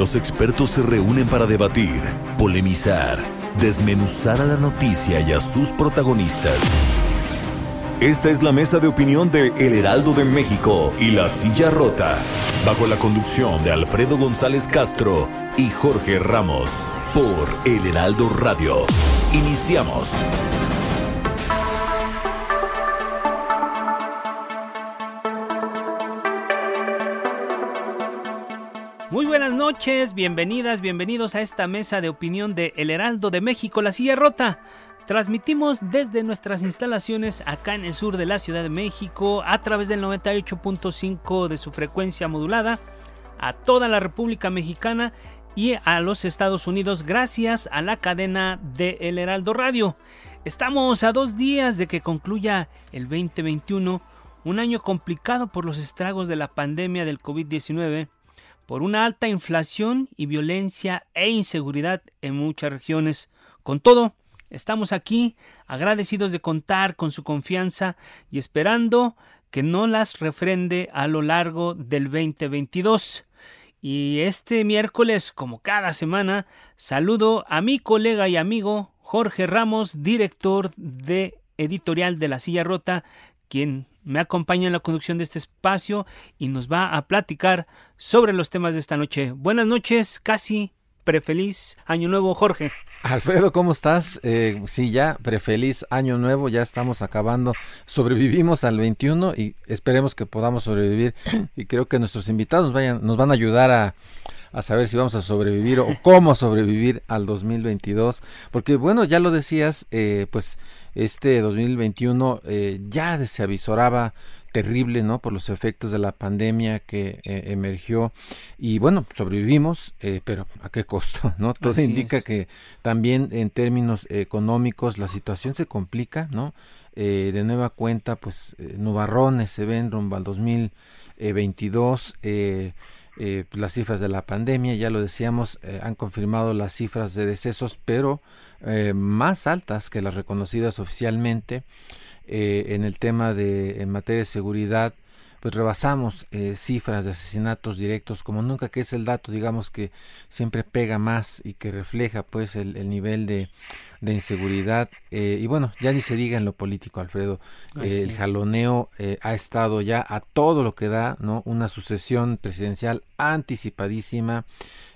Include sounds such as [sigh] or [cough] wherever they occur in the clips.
Los expertos se reúnen para debatir, polemizar, desmenuzar a la noticia y a sus protagonistas. Esta es la mesa de opinión de El Heraldo de México y La Silla Rota, bajo la conducción de Alfredo González Castro y Jorge Ramos, por El Heraldo Radio. Iniciamos. Noches, bienvenidas, bienvenidos a esta mesa de opinión de El Heraldo de México, La Silla Rota. Transmitimos desde nuestras instalaciones acá en el sur de la Ciudad de México a través del 98.5 de su frecuencia modulada a toda la República Mexicana y a los Estados Unidos gracias a la cadena de El Heraldo Radio. Estamos a dos días de que concluya el 2021, un año complicado por los estragos de la pandemia del COVID-19 por una alta inflación y violencia e inseguridad en muchas regiones. Con todo, estamos aquí agradecidos de contar con su confianza y esperando que no las refrende a lo largo del 2022. Y este miércoles, como cada semana, saludo a mi colega y amigo Jorge Ramos, director de editorial de La Silla Rota, quien me acompaña en la conducción de este espacio y nos va a platicar sobre los temas de esta noche. Buenas noches, casi prefeliz año nuevo, Jorge. Alfredo, ¿cómo estás? Eh, sí, ya prefeliz año nuevo, ya estamos acabando. Sobrevivimos al 21 y esperemos que podamos sobrevivir y creo que nuestros invitados nos, vayan, nos van a ayudar a, saber si vamos a sobrevivir o cómo sobrevivir al 2022. Porque bueno, ya lo decías, eh, pues este 2021 eh, ya se avisoraba terrible, ¿no? Por los efectos de la pandemia que eh, emergió y bueno, sobrevivimos, eh, pero ¿a qué costo? [laughs] ¿No? Todo indica que también en términos económicos la situación se complica, ¿no? de nueva cuenta, pues nubarrones se ven rumbo al 2022. Eh, las cifras de la pandemia, ya lo decíamos, han confirmado las cifras de decesos, pero eh, más altas que las reconocidas oficialmente eh, en el tema de en materia de seguridad pues rebasamos eh, cifras de asesinatos directos como nunca que es el dato digamos que siempre pega más y que refleja pues el, nivel de, de inseguridad y bueno ya ni se diga en lo político Alfredo el jaloneo ha estado ya a todo lo que da no una sucesión presidencial anticipadísima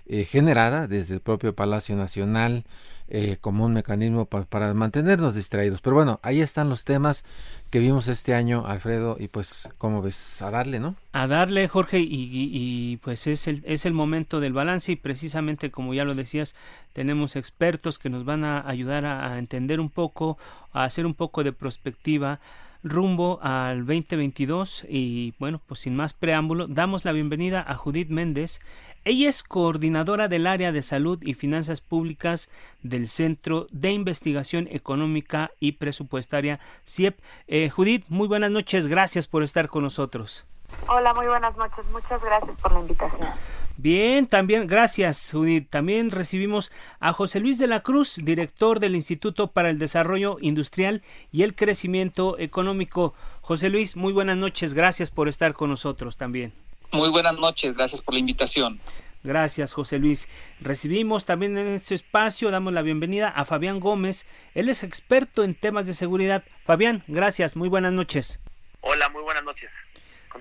generada desde el propio Palacio Nacional eh, como un mecanismo para mantenernos distraídos. Pero bueno, ahí están los temas que vimos este año, Alfredo, y pues, como ves? A darle, ¿no? A darle, Jorge, y, pues es el, es el momento del balance y precisamente como ya lo decías, tenemos expertos que nos van a ayudar a, a entender un poco, a hacer un poco de prospectiva rumbo al 2022 y bueno, pues sin más preámbulo, damos la bienvenida a Judith Méndez. Ella es coordinadora del área de salud y finanzas públicas del Centro de Investigación Económica y Presupuestaria CIEP. Eh, Judith, muy buenas noches, gracias por estar con nosotros. Hola, muy buenas noches, muchas gracias por la invitación. Bien, también, gracias, Judith. También recibimos a José Luis de la Cruz, director del Instituto para el Desarrollo Industrial y el Crecimiento Económico. José Luis, muy buenas noches, gracias por estar con nosotros también. Muy buenas noches, gracias por la invitación. Gracias, José Luis. Recibimos también en este espacio, damos la bienvenida a Fabián Gómez. Él es experto en temas de seguridad. Fabián, gracias, muy buenas noches. Hola, muy buenas noches.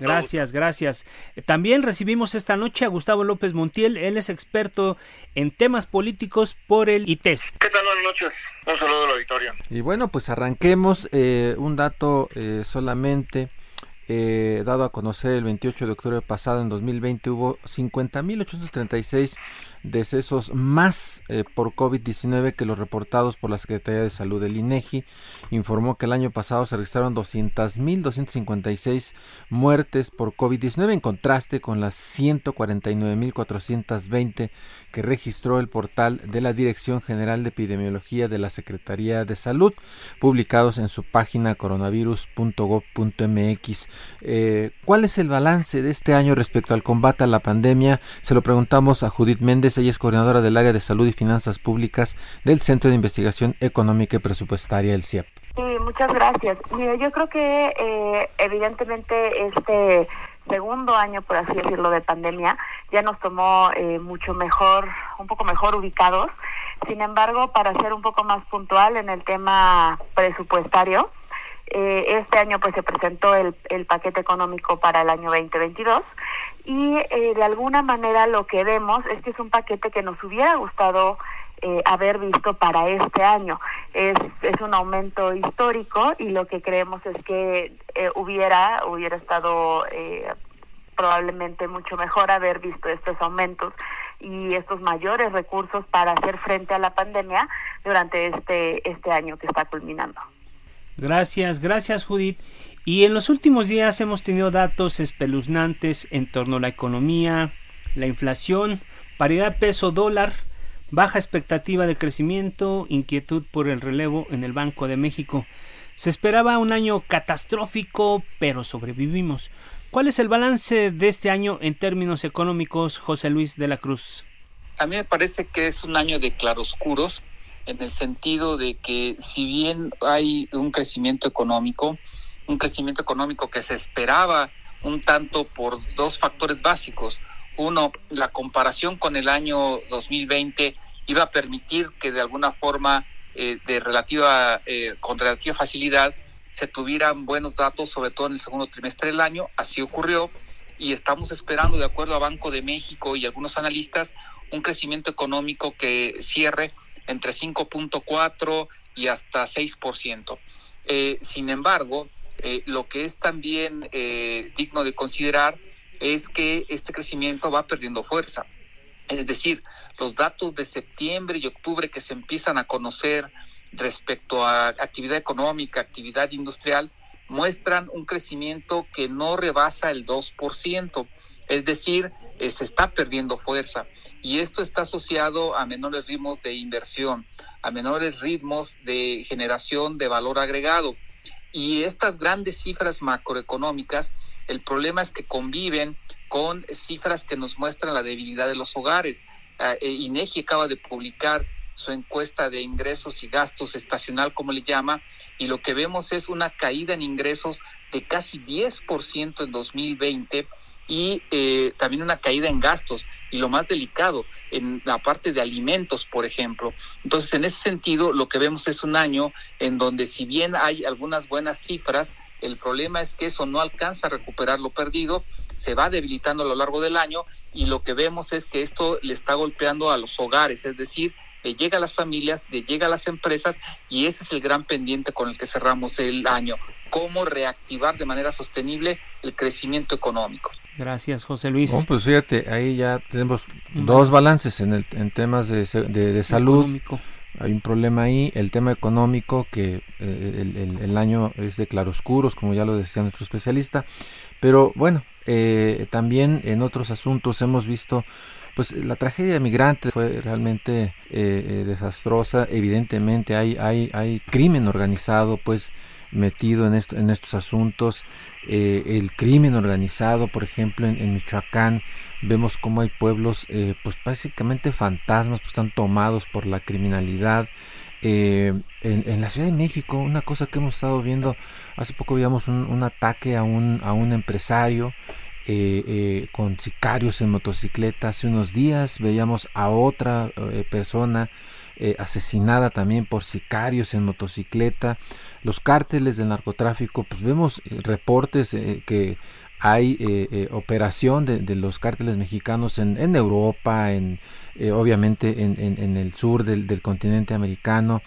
Gracias, gracias. También recibimos esta noche a Gustavo López Montiel, él es experto en temas políticos por el ITES. ¿Qué tal? Buenas noches, un saludo al auditorio. Y bueno, pues arranquemos eh, un dato eh, solamente eh, dado a conocer el 28 de octubre pasado, en 2020, hubo 50.836 decesos más eh, por COVID-19 que los reportados por la Secretaría de Salud. del INEGI informó que el año pasado se registraron 200.256 muertes por COVID-19 en contraste con las 149.420 que registró el portal de la Dirección General de Epidemiología de la Secretaría de Salud, publicados en su página coronavirus.gov.mx. Eh, ¿Cuál es el balance de este año respecto al combate a la pandemia? Se lo preguntamos a Judith Méndez ella es coordinadora del área de salud y finanzas públicas del Centro de Investigación Económica y Presupuestaria, el CIEP. Sí, muchas gracias. Mire, yo creo que eh, evidentemente este segundo año, por así decirlo, de pandemia ya nos tomó eh, mucho mejor, un poco mejor ubicados. Sin embargo, para ser un poco más puntual en el tema presupuestario, eh, este año pues se presentó el, el paquete económico para el año 2022 y eh, de alguna manera lo que vemos es que es un paquete que nos hubiera gustado eh, haber visto para este año. Es, es un aumento histórico y lo que creemos es que eh, hubiera, hubiera estado probablemente mucho mejor haber visto estos aumentos y estos mayores recursos para hacer frente a la pandemia durante este, este año que está culminando. Gracias, gracias Judith. Y en los últimos días hemos tenido datos espeluznantes en torno a la economía, la inflación, paridad peso-dólar, baja expectativa de crecimiento, inquietud por el relevo en el Banco de México. Se esperaba un año catastrófico, pero sobrevivimos. ¿Cuál es el balance de este año en términos económicos, José Luis de la Cruz? A mí me parece que es un año de claroscuros, en el sentido de que si bien hay un crecimiento económico, un crecimiento económico que se esperaba un tanto por dos factores básicos. Uno, la comparación con el año 2020 iba a permitir que de alguna forma eh, de relativa, eh, con relativa facilidad se tuvieran buenos datos, sobre todo en el segundo trimestre del año. Así ocurrió y estamos esperando, de acuerdo a Banco de México y algunos analistas, un crecimiento económico que cierre entre 5.4 y hasta 6%. Eh, sin embargo, eh, lo que es también eh, digno de considerar es que este crecimiento va perdiendo fuerza. Es decir, los datos de septiembre y octubre que se empiezan a conocer respecto a actividad económica, actividad industrial, muestran un crecimiento que no rebasa el 2%. Es decir, eh, se está perdiendo fuerza. Y esto está asociado a menores ritmos de inversión, a menores ritmos de generación de valor agregado. Y estas grandes cifras macroeconómicas, el problema es que conviven con cifras que nos muestran la debilidad de los hogares. Uh, INEGI acaba de publicar su encuesta de ingresos y gastos estacional, como le llama, y lo que vemos es una caída en ingresos de casi 10% en 2020 y eh, también una caída en gastos y lo más delicado en la parte de alimentos, por ejemplo. Entonces, en ese sentido, lo que vemos es un año en donde si bien hay algunas buenas cifras, el problema es que eso no alcanza a recuperar lo perdido, se va debilitando a lo largo del año y lo que vemos es que esto le está golpeando a los hogares, es decir, le llega a las familias, le llega a las empresas y ese es el gran pendiente con el que cerramos el año, cómo reactivar de manera sostenible el crecimiento económico. Gracias, José Luis. Oh, pues fíjate, ahí ya tenemos dos balances en, el, en temas de, de, de salud. Económico. Hay un problema ahí, el tema económico, que eh, el, el, el, año es de claroscuros, como ya lo decía nuestro especialista. Pero bueno, eh, también en otros asuntos hemos visto pues la tragedia migrante fue realmente eh, eh, desastrosa. Evidentemente hay, hay, hay crimen organizado, pues metido en, esto, en estos asuntos. Eh, el crimen organizado, por ejemplo, en, Michoacán, vemos cómo hay pueblos, eh, pues básicamente fantasmas, pues están tomados por la criminalidad. Eh, en, la Ciudad de México, una cosa que hemos estado viendo, hace poco veíamos un, ataque a un, a un empresario eh, con sicarios en motocicleta. Hace unos días veíamos a otra persona eh, asesinada también por sicarios en motocicleta. Los cárteles del narcotráfico, pues vemos eh, reportes eh, que hay operación de, los cárteles mexicanos en, en Europa, en obviamente en, el sur del, del continente americano.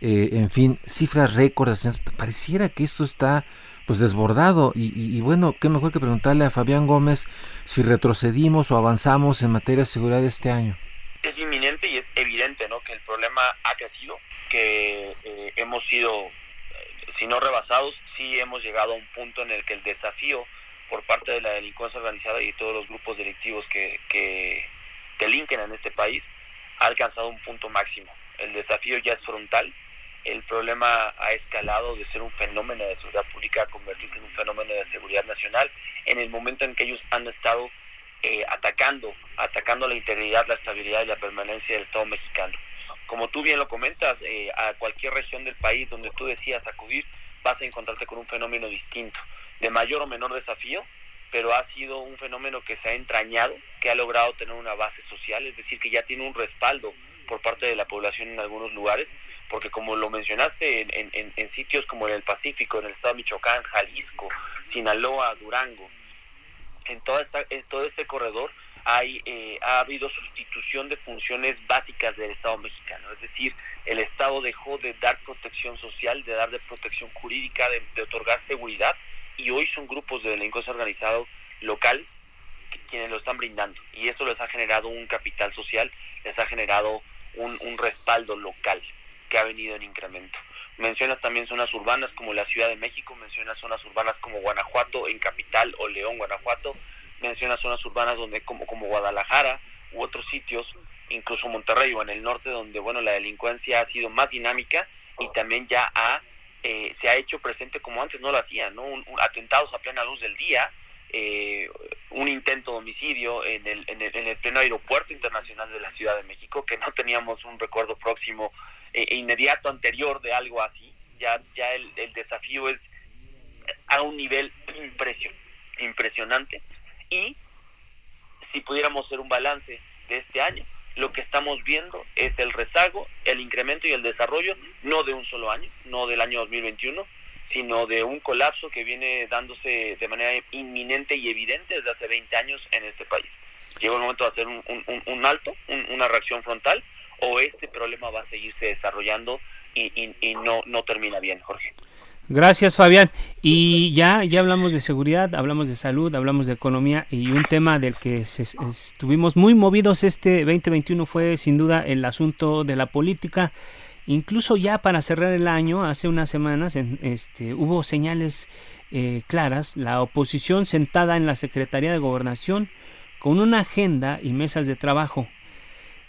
en fin, cifras récords. Pareciera que esto está pues desbordado y, y, bueno, qué mejor que preguntarle a Fabián Gómez si retrocedimos o avanzamos en materia de seguridad este año. Es inminente y es evidente ¿no? que el problema ha crecido, que eh, hemos sido, eh, si no rebasados, sí hemos llegado a un punto en el que el desafío por parte de la delincuencia organizada y todos los grupos delictivos que, que delinquen en este país ha alcanzado un punto máximo. El desafío ya es frontal el problema ha escalado de ser un fenómeno de seguridad pública a convertirse en un fenómeno de seguridad nacional en el momento en que ellos han estado eh, atacando, atacando la integridad, la estabilidad y la permanencia del Estado mexicano. Como tú bien lo comentas, eh, a cualquier región del país donde tú decías acudir, vas a encontrarte con un fenómeno distinto, de mayor o menor desafío, pero ha sido un fenómeno que se ha entrañado, que ha logrado tener una base social, es decir, que ya tiene un respaldo por parte de la población en algunos lugares, porque como lo mencionaste, en, sitios como en el Pacífico, en el estado de Michoacán, Jalisco, Sinaloa, Durango, en, toda esta, en todo este corredor hay, eh, ha habido sustitución de funciones básicas del Estado mexicano. Es decir, el Estado dejó de dar protección social, de dar de protección jurídica, de, otorgar seguridad, y hoy son grupos de delincuencia organizado locales quienes lo están brindando. Y eso les ha generado un capital social, les ha generado un, respaldo local que ha venido en incremento. Mencionas también zonas urbanas como la Ciudad de México, mencionas zonas urbanas como Guanajuato, en Capital o León, Guanajuato, mencionas zonas urbanas donde como, como Guadalajara u otros sitios, incluso Monterrey o en el norte, donde bueno la delincuencia ha sido más dinámica y también ya ha, eh, se ha hecho presente como antes no lo hacía, ¿no? atentados a plena luz del día, eh, un intento de homicidio en el, en, el, en el pleno aeropuerto internacional de la Ciudad de México, que no teníamos un recuerdo próximo eh, e inmediato anterior de algo así. Ya, ya el, el desafío es a un nivel impresion, impresionante. Y si pudiéramos hacer un balance de este año, lo que estamos viendo es el rezago, el incremento y el desarrollo, no de un solo año, no del año 2021, sino de un colapso que viene dándose de manera inminente y evidente desde hace 20 años en este país. Llega el momento de hacer un, un, alto, una reacción frontal, o este problema va a seguirse desarrollando y, y, no, no termina bien, Jorge. Gracias, Fabián. Y ya, ya hablamos de seguridad, hablamos de salud, hablamos de economía y un tema del que estuvimos muy movidos este 2021 fue sin duda el asunto de la política. Incluso ya para cerrar el año, hace unas semanas, este, hubo señales eh, claras, la oposición sentada en la Secretaría de Gobernación con una agenda y mesas de trabajo.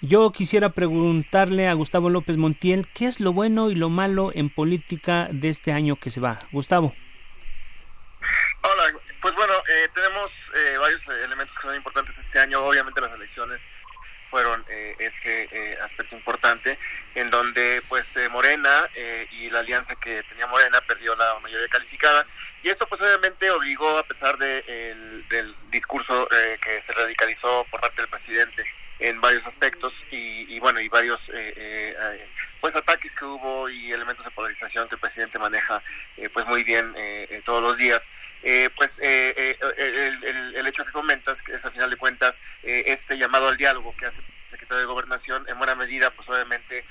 Yo quisiera preguntarle a Gustavo López Montiel qué es lo bueno y lo malo en política de este año que se va. Gustavo. Hola, pues bueno, eh, tenemos eh, varios elementos que son importantes este año. Obviamente las elecciones fueron eh, ese eh, aspecto importante en donde pues eh, Morena eh, y la alianza que tenía Morena perdió la mayoría calificada. Y esto pues obviamente obligó a pesar de, del discurso que se radicalizó por parte del presidente en varios aspectos y, bueno y varios eh, eh, pues ataques que hubo y elementos de polarización que el presidente maneja eh, pues muy bien todos los días. Pues el, hecho que comentas que es a final de cuentas este llamado al diálogo que hace secretario de Gobernación en buena medida pues obviamente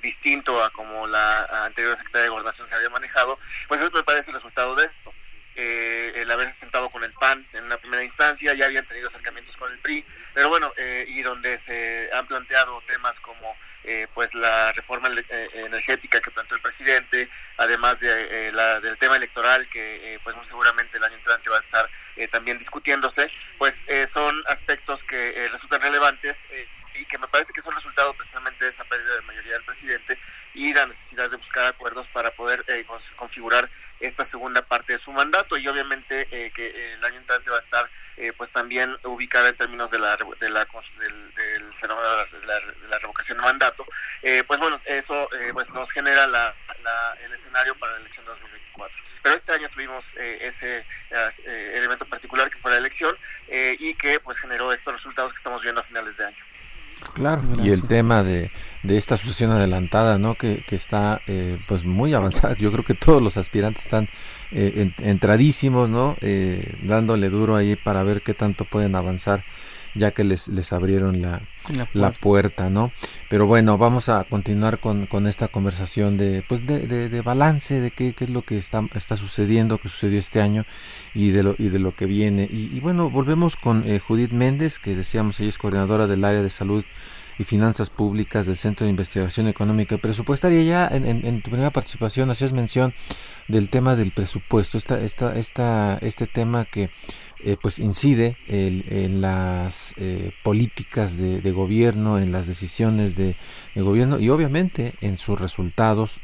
distinto a como la anterior secretaria de Gobernación se había manejado pues eso me parece el resultado de esto eh, el haberse sentado con el PAN en una primera instancia, ya habían tenido acercamientos con el PRI, pero bueno, eh, y donde se han planteado temas como eh, pues la reforma eh, energética que planteó el presidente, además de, la, del tema electoral que pues muy seguramente el año entrante va a estar también discutiéndose, pues son aspectos que resultan relevantes y que me parece que son resultado precisamente de esa pérdida de mayoría del presidente y la necesidad de buscar acuerdos para poder eh, configurar esta segunda parte de su mandato. Y obviamente eh, que el año entrante va a estar eh, pues también ubicada en términos de la, de la del, fenómeno de la, revocación de mandato. Pues bueno eso pues nos genera la, el escenario para la elección 2024 pero este año tuvimos ese elemento particular que fue la elección y que pues generó estos resultados que estamos viendo a finales de año Claro, y el tema de, de esta sucesión adelantada, ¿no? Que, que está eh, pues muy avanzada. Yo creo que todos los aspirantes están eh, entradísimos, ¿no? Eh, dándole duro ahí para ver qué tanto pueden avanzar ya que les, les abrieron la, la, puerta. ¿no? Pero bueno, vamos a continuar con, con esta conversación de, pues de, de, balance, de qué, qué, es lo que está, está sucediendo, que sucedió este año y de lo, y de lo que viene. Y, bueno, volvemos con eh, Judith Méndez, que decíamos, ella es coordinadora del área de salud y Finanzas Públicas del Centro de Investigación Económica y Presupuestaria. Ya en, tu primera participación hacías mención del tema del presupuesto, esta, esta, esta, este tema que eh, pues incide en las eh, políticas de, gobierno, en las decisiones de, gobierno y obviamente en sus resultados.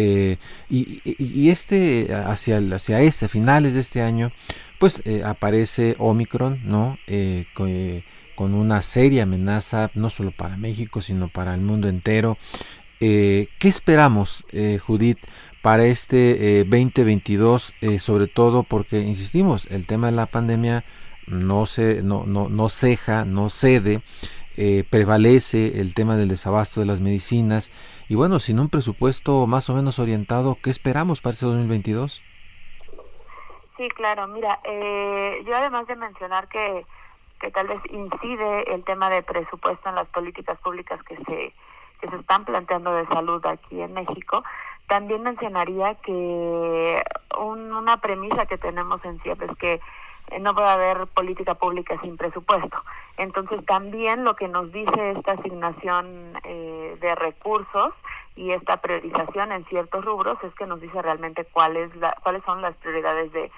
Eh, y, este hacia hacia este finales de este año pues aparece Omicron no con una seria amenaza no solo para México, sino para el mundo entero. Eh, ¿Qué esperamos, eh, Judith, para este 2022? Eh, sobre todo porque, insistimos, el tema de la pandemia no, se, no, no, no ceja, no cede. Prevalece el tema del desabasto de las medicinas y bueno, sin un presupuesto más o menos orientado, ¿qué esperamos para este 2022? Sí, claro, mira, yo además de mencionar que que tal vez incide el tema de presupuesto en las políticas públicas que se que se están planteando de salud aquí en México, también mencionaría que una premisa que tenemos en CIEP es que no puede haber política pública sin presupuesto. Entonces también lo que nos dice esta asignación eh, de recursos y esta priorización en ciertos rubros es que nos dice realmente cuáles cuáles son las prioridades de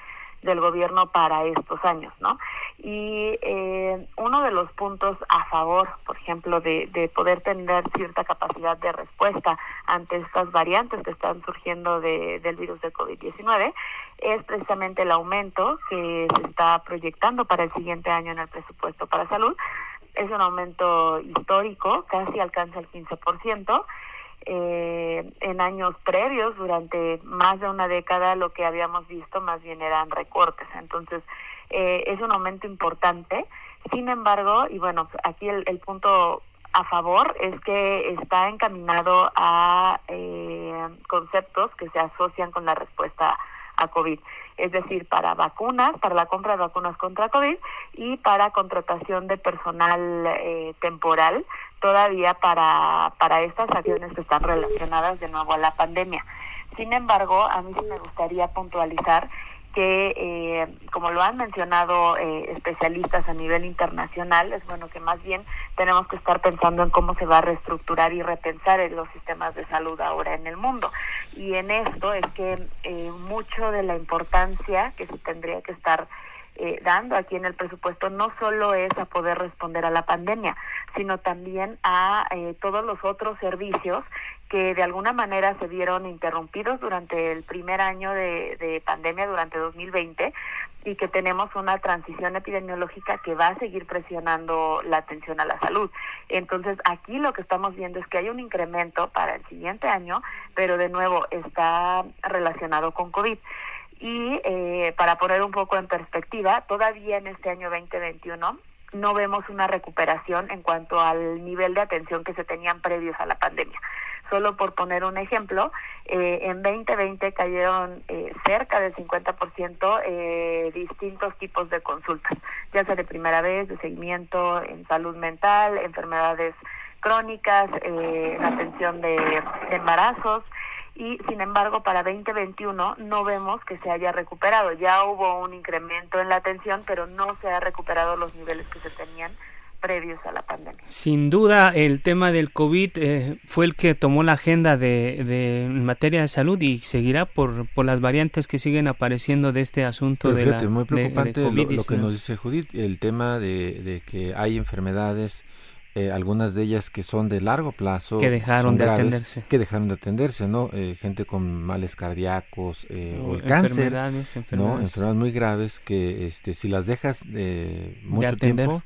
del gobierno para estos años, ¿no? Y eh, uno de los puntos a favor, por ejemplo, de, de poder tener cierta capacidad de respuesta ante estas variantes que están surgiendo de, del virus de COVID-19 es precisamente el aumento que se está proyectando para el siguiente año en el presupuesto para salud. Es un aumento histórico, casi alcanza el 15%. Eh, en años previos, durante más de una década, lo que habíamos visto más bien eran recortes. Entonces, eh, es un aumento importante. Sin embargo, y bueno, aquí el, el punto a favor es que está encaminado a eh, conceptos que se asocian con la respuesta a COVID es decir, para vacunas, para la compra de vacunas contra COVID y para contratación de personal eh, temporal, todavía para, para estas acciones que están relacionadas de nuevo a la pandemia. Sin embargo, a mí sí me gustaría puntualizar que, eh, como lo han mencionado eh, especialistas a nivel internacional, es bueno que más bien tenemos que estar pensando en cómo se va a reestructurar y repensar en los sistemas de salud ahora en el mundo. Y en esto es que eh, mucho de la importancia que se tendría que estar dando aquí en el presupuesto no solo es a poder responder a la pandemia, sino también a todos los otros servicios que de alguna manera se vieron interrumpidos durante el primer año de, pandemia, durante 2020, y que tenemos una transición epidemiológica que va a seguir presionando la atención a la salud. Entonces, aquí lo que estamos viendo es que hay un incremento para el siguiente año, pero de nuevo está relacionado con COVID. Y eh, para poner un poco en perspectiva, todavía en este año 2021 no vemos una recuperación en cuanto al nivel de atención que se tenían previos a la pandemia. Solo por poner un ejemplo, eh, en 2020 cayeron eh, cerca del 50% eh, distintos tipos de consultas, ya sea de primera vez, de seguimiento en salud mental, enfermedades crónicas, eh, en atención de, de embarazos, y sin embargo para 2021 no vemos que se haya recuperado. Ya hubo un incremento en la atención, pero no se ha recuperado los niveles que se tenían previos a la pandemia. Sin duda, el tema del COVID eh, fue el que tomó la agenda de, de en materia de salud y seguirá por, por las variantes que siguen apareciendo de este asunto de la muy preocupante lo, lo, que nos dice Judith, el tema de, de que hay enfermedades eh, algunas de ellas que son de largo plazo que dejaron de atenderse. que dejaron de atenderse no eh, gente con males cardíacos o, el cáncer enfermedades, no enfermedades. Muy graves que este si las dejas mucho tiempo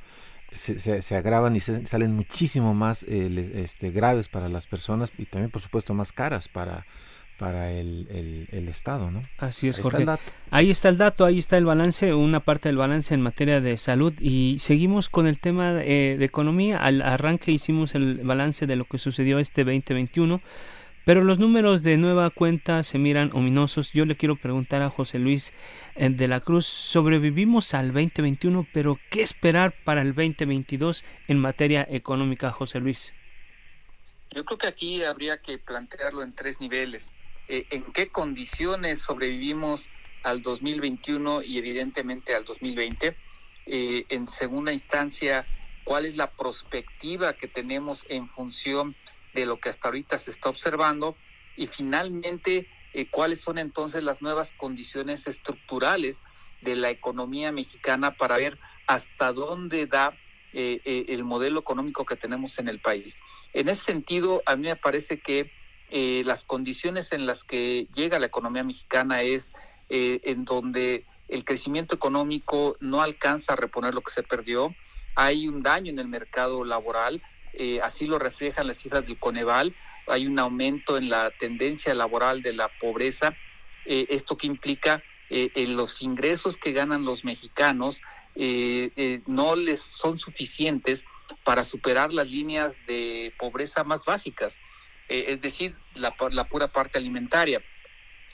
se, se, agravan y salen muchísimo más eh, este, graves para las personas y también, por supuesto, más caras para, para el, el, Estado, ¿no? Así es, ahí Jorge. Está ahí está el dato, ahí está el balance, una parte del balance en materia de salud y seguimos con el tema eh, de economía. Al arranque hicimos el balance de lo que sucedió este 2021 pero los números de nueva cuenta se miran ominosos. Yo le quiero preguntar a José Luis eh, de la Cruz, sobrevivimos al 2021, pero ¿qué esperar para el 2022 en materia económica, José Luis? Yo creo que aquí habría que plantearlo en tres niveles. Eh, ¿En qué condiciones sobrevivimos al 2021 y evidentemente al 2020? Eh, en segunda instancia, ¿cuál es la perspectiva que tenemos en función lo que hasta ahorita se está observando? Y finalmente, eh, ¿cuáles son entonces las nuevas condiciones estructurales de la economía mexicana para ver hasta dónde da el modelo económico que tenemos en el país? En ese sentido, a mí me parece que eh, las condiciones en las que llega la economía mexicana es eh, en donde el crecimiento económico no alcanza a reponer lo que se perdió, hay un daño en el mercado laboral, eh, así lo reflejan las cifras del Coneval, hay un aumento en la tendencia laboral de la pobreza, esto que implica en los ingresos que ganan los mexicanos no les son suficientes para superar las líneas de pobreza más básicas. Eh, es decir, la pura parte alimentaria.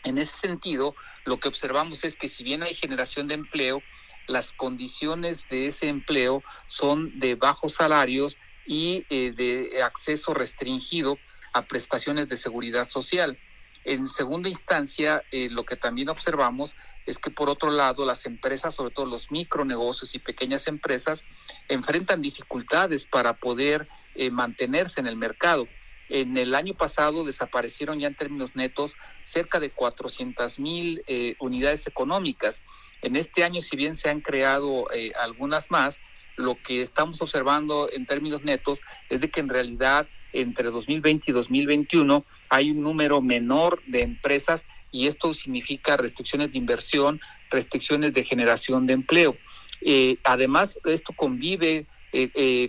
En ese sentido, lo que observamos es que si bien hay generación de empleo, las condiciones de ese empleo son de bajos salarios y eh, de acceso restringido a prestaciones de seguridad social. En segunda instancia, eh, lo que también observamos es que por otro lado las empresas, sobre todo los micronegocios y pequeñas empresas, enfrentan dificultades para poder mantenerse en el mercado. En el año pasado desaparecieron ya en términos netos cerca de 400 mil eh, unidades económicas. En este año, si bien se han creado eh, algunas más, lo que estamos observando en términos netos es de que en realidad entre 2020 y 2021 hay un número menor de empresas y esto significa restricciones de inversión, restricciones de generación de empleo. Eh, además, esto convive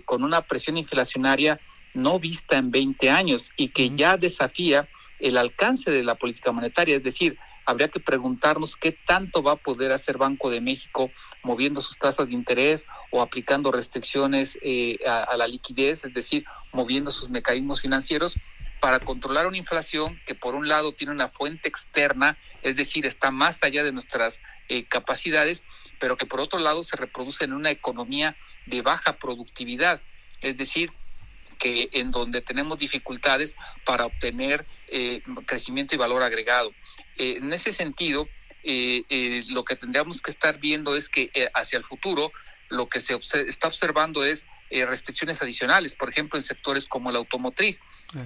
con una presión inflacionaria no vista en 20 años y que ya desafía el alcance de la política monetaria. Es decir, habría que preguntarnos qué tanto va a poder hacer Banco de México moviendo sus tasas de interés o aplicando restricciones eh, a, la liquidez, es decir, moviendo sus mecanismos financieros para controlar una inflación que por un lado tiene una fuente externa, es decir, está más allá de nuestras eh, capacidades, pero que por otro lado se reproduce en una economía de baja productividad. Es decir, que en donde tenemos dificultades para obtener eh, crecimiento y valor agregado. Eh, en ese sentido, eh, lo que tendríamos que estar viendo es que hacia el futuro lo que se está observando es restricciones adicionales, por ejemplo, en sectores como la automotriz.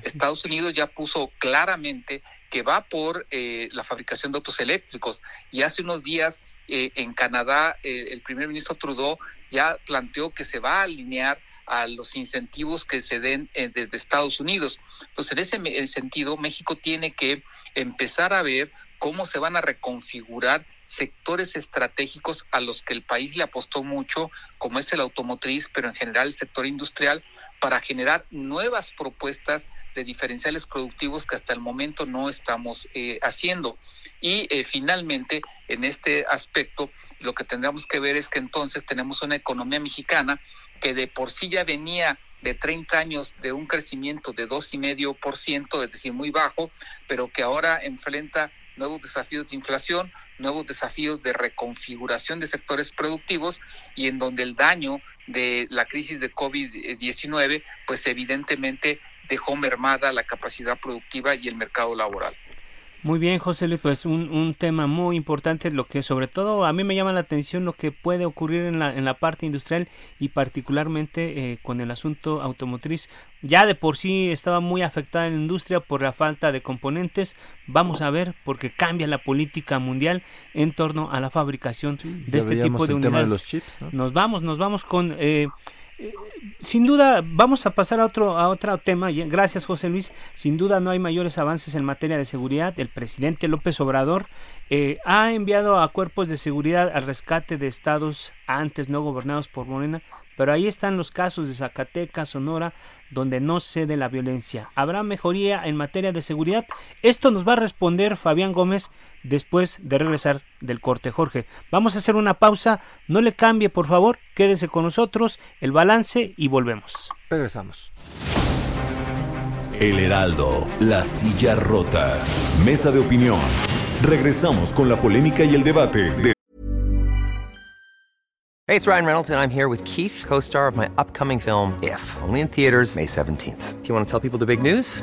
Estados Unidos ya puso claramente que va por la fabricación de autos eléctricos y hace unos días en Canadá el primer ministro Trudeau ya planteó que se va a alinear a los incentivos que se den eh, desde Estados Unidos. Entonces, en ese sentido, México tiene que empezar a ver cómo se van a reconfigurar sectores estratégicos a los que el país le apostó mucho, como es el automotriz, pero en general el sector industrial, para generar nuevas propuestas de diferenciales productivos que hasta el momento no estamos eh, haciendo. Y eh, finalmente, en este aspecto, lo que tendríamos que ver es que entonces tenemos una economía mexicana que de por sí ya venía de 30 años de un crecimiento de 2,5%, es decir, muy bajo, pero que ahora enfrenta nuevos desafíos de inflación, nuevos desafíos de reconfiguración de sectores productivos y en donde el daño de la crisis de COVID-19 pues evidentemente dejó mermada la capacidad productiva y el mercado laboral. Muy bien, José Luis, pues un, un, tema muy importante, lo que sobre todo a mí me llama la atención lo que puede ocurrir en la, en la parte industrial y particularmente eh, con el asunto automotriz. Ya de por sí estaba muy afectada la industria por la falta de componentes. Vamos a ver, porque cambia la política mundial en torno a la fabricación de este tipo de unidades. Nos vamos, nos vamos con... Eh, sin duda, vamos a pasar a otro, a otro tema. Gracias, José Luis. Sin duda no hay mayores avances en materia de seguridad. El presidente López Obrador eh, ha enviado a cuerpos de seguridad al rescate de estados antes no gobernados por Morena pero ahí están los casos de Zacatecas, Sonora, donde no cede la violencia. ¿Habrá mejoría en materia de seguridad? Esto nos va a responder Fabián Gómez después de regresar del corte. Jorge, vamos a hacer una pausa. No le cambie, por favor. Quédese con nosotros, el balance y volvemos. Regresamos. El Heraldo, la silla rota. Mesa de opinión. Regresamos con la polémica y el debate de Hey, it's Ryan Reynolds and I'm here with Keith, co-star of my upcoming film If, only in theaters May 17th. Do you want to tell people the big news?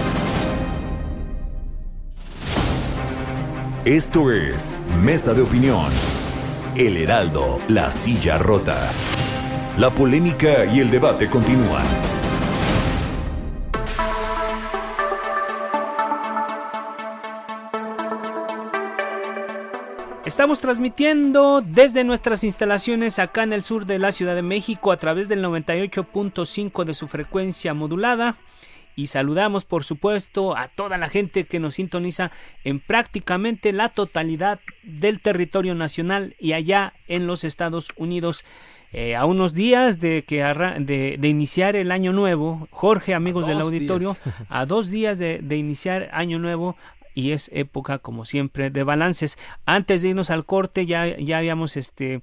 Esto es Mesa de Opinión. El Heraldo, la silla rota. La polémica y el debate continúan. Estamos transmitiendo desde nuestras instalaciones acá en el sur de la Ciudad de México a través del 98.5 de su frecuencia modulada y saludamos por supuesto a toda la gente que nos sintoniza en prácticamente la totalidad del territorio nacional y allá en los Estados Unidos. Eh, a unos días de que de, de, iniciar el año nuevo, Jorge, amigos del auditorio, a dos días de, de iniciar año nuevo, y es época como siempre de balances. Antes de irnos al corte ya, ya habíamos este,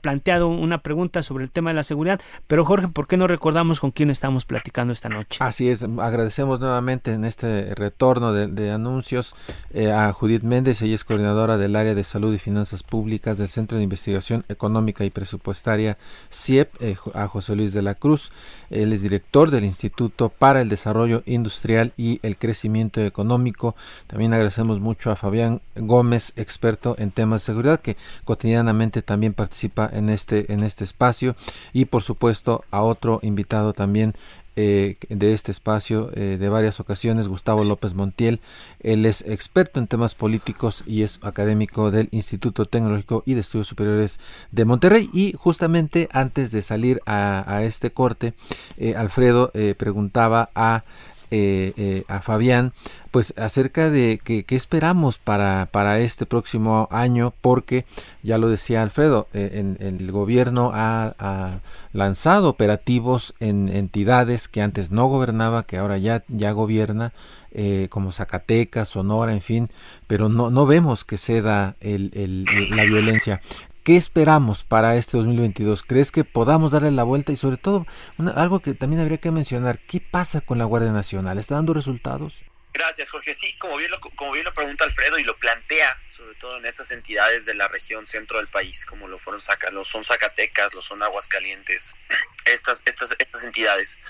planteado una pregunta sobre el tema de la seguridad, pero Jorge, ¿por qué no recordamos con quién estamos platicando esta noche? Así es, agradecemos nuevamente en este retorno de, de anuncios eh, a Judith Méndez, ella es coordinadora del área de salud y finanzas públicas del Centro de Investigación Económica y Presupuestaria CIEP, eh, a José Luis de la Cruz, él es director del Instituto para el Desarrollo Industrial y el Crecimiento Económico también agradecemos mucho a Fabián Gómez, experto en temas de seguridad, que cotidianamente también participa en este, en este espacio. Y por supuesto a otro invitado también eh, de este espacio eh, de varias ocasiones, Gustavo López Montiel. Él es experto en temas políticos y es académico del Instituto Tecnológico y de Estudios Superiores de Monterrey. Y justamente antes de salir a, este corte, eh, Alfredo preguntaba a eh, eh, a Fabián pues acerca de qué esperamos para, para este próximo año porque ya lo decía Alfredo eh, en, el gobierno ha, ha, lanzado operativos en entidades que antes no gobernaba que ahora ya, ya gobierna eh, como Zacatecas, Sonora, en fin, pero no, no vemos que ceda el, el, la violencia. ¿Qué esperamos para este 2022? ¿Crees que podamos darle la vuelta? Y sobre todo, una, algo que también habría que mencionar, ¿qué pasa con la Guardia Nacional? ¿Está dando resultados? Gracias, Jorge. Sí, como bien, lo, como bien lo pregunta Alfredo y lo plantea, sobre todo en esas entidades de la región centro del país, como lo fueron lo son Zacatecas, lo son Aguascalientes, [clears throat] estas, estas, estas entidades.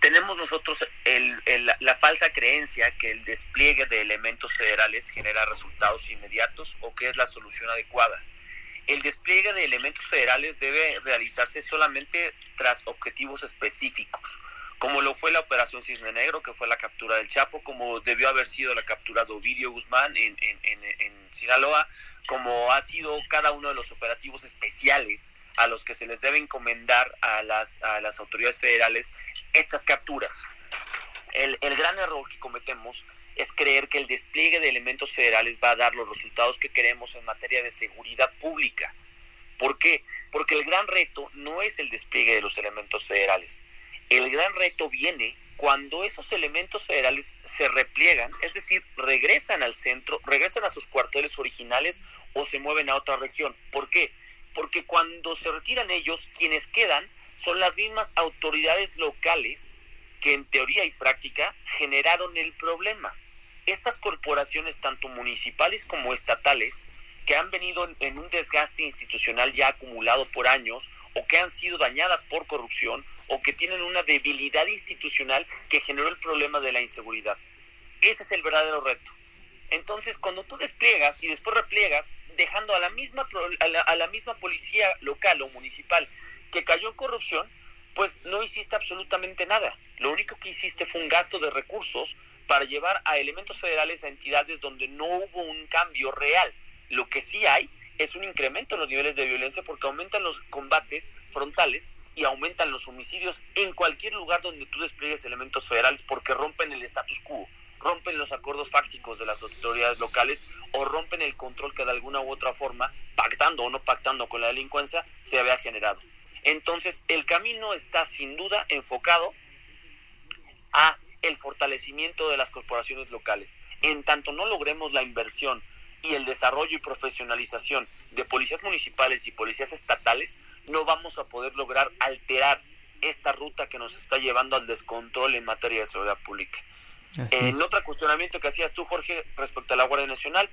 Tenemos nosotros el, la falsa creencia que el despliegue de elementos federales genera resultados inmediatos o que es la solución adecuada el despliegue de elementos federales debe realizarse solamente tras objetivos específicos, como lo fue la operación Cisne Negro, que fue la captura del Chapo, como debió haber sido la captura de Ovidio Guzmán en, en, en, en Sinaloa, como ha sido cada uno de los operativos especiales a los que se les debe encomendar a las, a las autoridades federales estas capturas. El, el gran error que cometemos es creer que el despliegue de elementos federales va a dar los resultados que queremos en materia de seguridad pública. ¿Por qué? Porque el gran reto no es el despliegue de los elementos federales. El gran reto viene cuando esos elementos federales se repliegan, es decir, regresan al centro, regresan a sus cuarteles originales o se mueven a otra región. ¿Por qué? Porque cuando se retiran ellos, quienes quedan son las mismas autoridades locales que en teoría y práctica generaron el problema estas corporaciones, tanto municipales como estatales, que han venido en un desgaste institucional ya acumulado por años o que han sido dañadas por corrupción o que tienen una debilidad institucional que generó el problema de la inseguridad. Ese es el verdadero reto. Entonces, cuando tú despliegas y después repliegas, dejando a la misma, a la, a la misma policía local o municipal que cayó en corrupción, pues no hiciste absolutamente nada. Lo único que hiciste fue un gasto de recursos para llevar a elementos federales a entidades donde no hubo un cambio real. Lo que sí hay es un incremento en los niveles de violencia porque aumentan los combates frontales y aumentan los homicidios en cualquier lugar donde tú despliegues elementos federales porque rompen el status quo, rompen los acuerdos fácticos de las autoridades locales o rompen el control que de alguna u otra forma, pactando o no pactando con la delincuencia, se había generado. Entonces, el camino está sin duda enfocado a el fortalecimiento de las corporaciones locales. En tanto no logremos la inversión y el desarrollo y profesionalización de policías municipales y policías estatales, no vamos a poder lograr alterar esta ruta que nos está llevando al descontrol en materia de seguridad pública. en otro cuestionamiento que hacías tú, Jorge, respecto a la Guardia Nacional,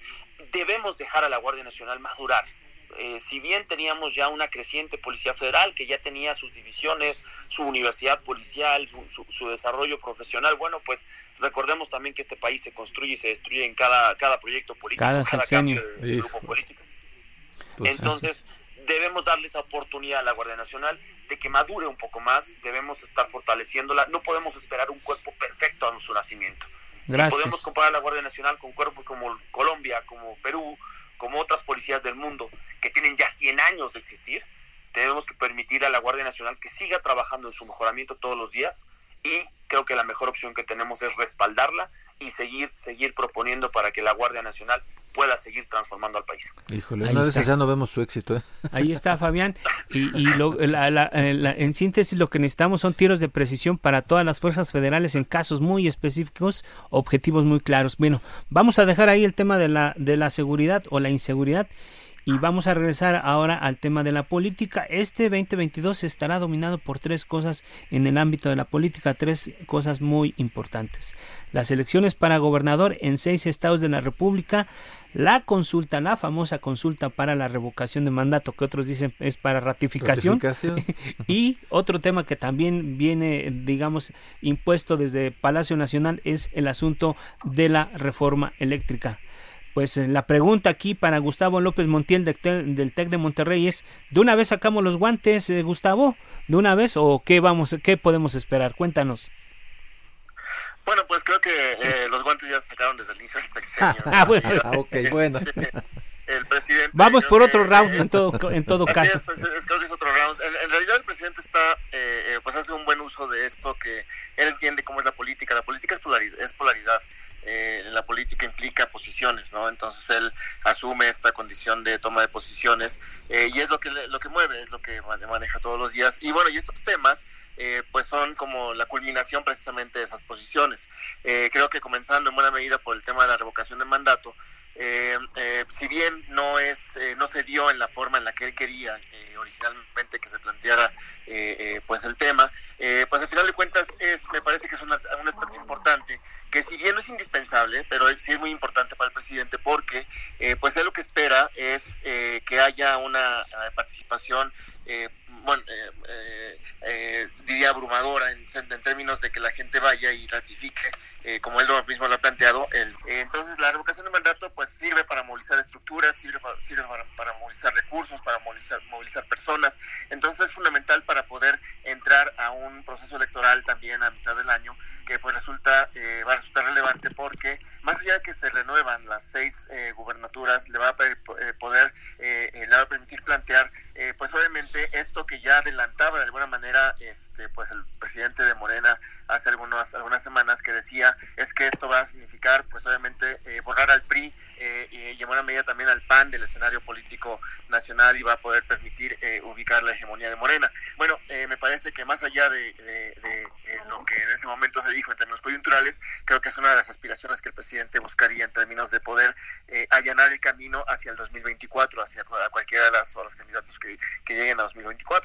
debemos dejar a la Guardia Nacional madurar. Eh, si bien teníamos ya una creciente Policía Federal que ya tenía sus divisiones, su universidad policial, su, desarrollo profesional, bueno, pues recordemos también que este país se construye y se destruye en cada, cada proyecto político, cada, cambio de grupo político. Pues Entonces, debemos darle esa oportunidad a la Guardia Nacional de que madure un poco más, debemos estar fortaleciéndola, no podemos esperar un cuerpo perfecto a su nacimiento. Si podemos comparar a la Guardia Nacional con cuerpos como Colombia, como Perú, como otras policías del mundo que tienen ya 100 años de existir, tenemos que permitir a la Guardia Nacional que siga trabajando en su mejoramiento todos los días y creo que la mejor opción que tenemos es respaldarla y seguir seguir proponiendo para que la Guardia Nacional pueda seguir transformando al país. Híjole, una vez ya no vemos su éxito. ¿eh? Ahí está, Fabián. Y, en síntesis, lo que necesitamos son tiros de precisión para todas las fuerzas federales en casos muy específicos, objetivos muy claros. Bueno, vamos a dejar ahí el tema de la, de la seguridad o la inseguridad y vamos a regresar ahora al tema de la política. Este 2022 estará dominado por tres cosas en el ámbito de la política, tres cosas muy importantes. Las elecciones para gobernador en seis estados de la República, la consulta, la famosa consulta para la revocación de mandato, que otros dicen es para ratificación. [laughs] y otro tema que también viene, digamos, impuesto desde Palacio Nacional es el asunto de la reforma eléctrica. Pues eh, la pregunta aquí para Gustavo López Montiel del TEC de Monterrey es, ¿de una vez sacamos los guantes, eh, Gustavo? ¿De una vez o qué vamos, qué podemos esperar? Cuéntanos. Bueno, pues creo que eh, los guantes ya se sacaron desde el inicio del sexenio. [laughs] ah, bueno. Ah, bueno. el presidente. Vamos por otro round en todo, en todo caso. creo que es otro round. En, realidad el presidente está, pues hace un buen uso de esto, que él entiende cómo es la política. La política es polaridad. Es polaridad eh, la política implica posiciones, ¿no? Entonces él asume esta condición de toma de posiciones eh, y es lo que lo que mueve, es lo que maneja todos los días. Y bueno, y estos temas eh, pues son como la culminación precisamente de esas posiciones. Eh, creo que comenzando en buena medida por el tema de la revocación de mandato, eh, si bien no es no se dio en la forma en la que él quería originalmente que se planteara pues el tema pues al final de cuentas es me parece que es un aspecto importante que si bien no es indispensable pero sí es muy importante para el presidente porque pues él lo que espera es que haya una participación bueno, eh, eh, eh, diría abrumadora en, términos de que la gente vaya y ratifique, como él mismo lo ha planteado. El, entonces, la revocación de mandato pues sirve para movilizar estructuras, sirve, para, sirve para, movilizar recursos, para movilizar, movilizar personas. Entonces, es fundamental para poder entrar a un proceso electoral también a mitad del año, que pues resulta, va a resultar relevante porque más allá de que se renuevan las seis gubernaturas, le va a poder, le va a permitir plantear, pues obviamente esto que ya adelantaba de alguna manera este pues el presidente de Morena hace algunas algunas semanas que decía es que esto va a significar pues obviamente eh, borrar al PRI eh, y llevar a medida también al PAN del escenario político nacional y va a poder permitir eh, ubicar la hegemonía de Morena. Bueno, me parece que más allá de, lo que en ese momento se dijo en términos coyunturales, creo que es una de las aspiraciones que el presidente buscaría en términos de poder allanar el camino hacia el 2024, hacia cualquiera de las, los candidatos que, que lleguen a 2024.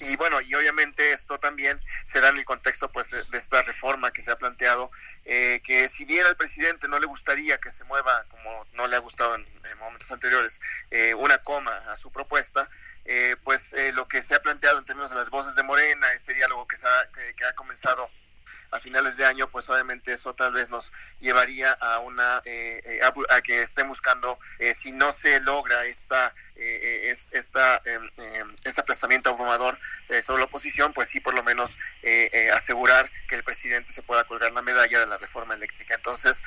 Y bueno, y obviamente esto también se da en el contexto pues de, esta reforma que se ha planteado, eh, que si bien al presidente no le gustaría que se mueva, como no le ha gustado en, momentos anteriores, eh, una coma a su propuesta, eh, pues lo que se ha planteado en términos de las voces de Morena, este diálogo que, se que ha comenzado a finales de año, pues obviamente eso tal vez nos llevaría a una eh, eh, a, que estén buscando eh, si no se logra esta es, esta em, em, este aplastamiento abrumador sobre la oposición, pues sí por lo menos asegurar que el presidente se pueda colgar la medalla de la reforma eléctrica. Entonces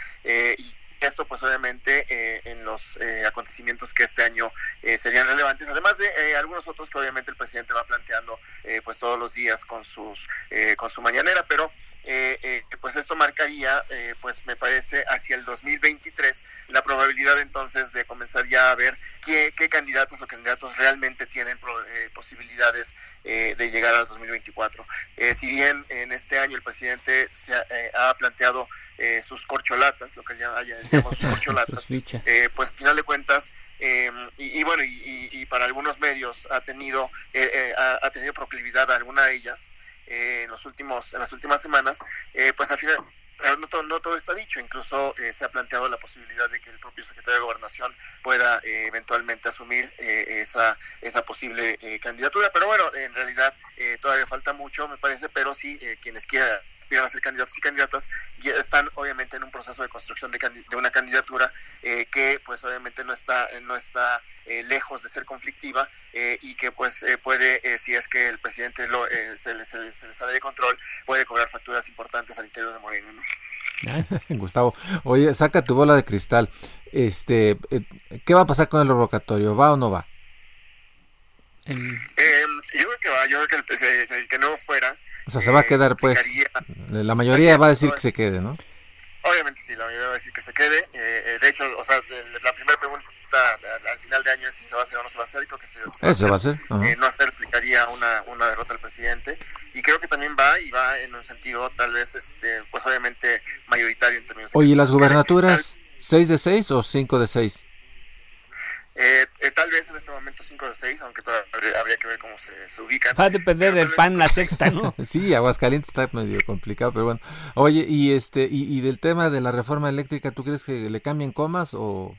esto pues obviamente eh, en los eh, acontecimientos que este año eh, serían relevantes, además de algunos otros que obviamente el presidente va planteando pues todos los días con sus con su mañanera, pero pues esto marcaría pues me parece hacia el 2023 la probabilidad entonces de comenzar ya a ver qué, qué candidatos o candidatos realmente tienen posibilidades de llegar al 2024. si bien en este año el presidente se ha, planteado sus corcholatas, lo que ya digamos, [laughs] corcholatas, eh, pues al final de cuentas, eh, y, bueno, y, para algunos medios ha tenido, eh, eh, ha, tenido proclividad a alguna de ellas en los últimos, en las últimas semanas, pues al final pero no todo, no todo está dicho, incluso se ha planteado la posibilidad de que el propio secretario de Gobernación pueda eventualmente asumir esa, esa posible candidatura. Pero bueno, en realidad todavía falta mucho, me parece, pero sí quienes quieran aspiran a ser candidatos y candidatas y están obviamente en un proceso de construcción de, una candidatura eh, que pues obviamente no está no está eh, lejos de ser conflictiva eh, y que pues puede si es que el presidente lo, se, le, sale de control puede cobrar facturas importantes al interior de Moreno [laughs] Gustavo, oye, saca tu bola de cristal. Este, ¿qué va a pasar con el revocatorio? ¿Va o no va? yo creo que va, yo creo que el, que no fuera. O sea, se va a quedar, pues. La mayoría va a decir que se quede, ¿no? Obviamente sí, la mayoría va a decir que se quede. Eh, eh, de hecho, o sea, la primera pregunta al final de año es si se va a hacer o no se va a hacer. Y creo que se, va, a hacer. Eh, no hacer implicaría una, una derrota al presidente. Y creo que también va, y va en un sentido tal vez, este pues obviamente mayoritario en términos Oye, ¿las gubernaturas 6 de 6 o 5 de 6? Eh, eh, tal vez en este momento 5 de 6, aunque todavía habría que ver cómo se, se ubican. Va a depender del pan la sexta, ¿no? [laughs] sí, Aguascalientes está medio complicado, pero bueno. Oye, y este y, y, del tema de la reforma eléctrica, ¿tú crees que le cambien comas o...?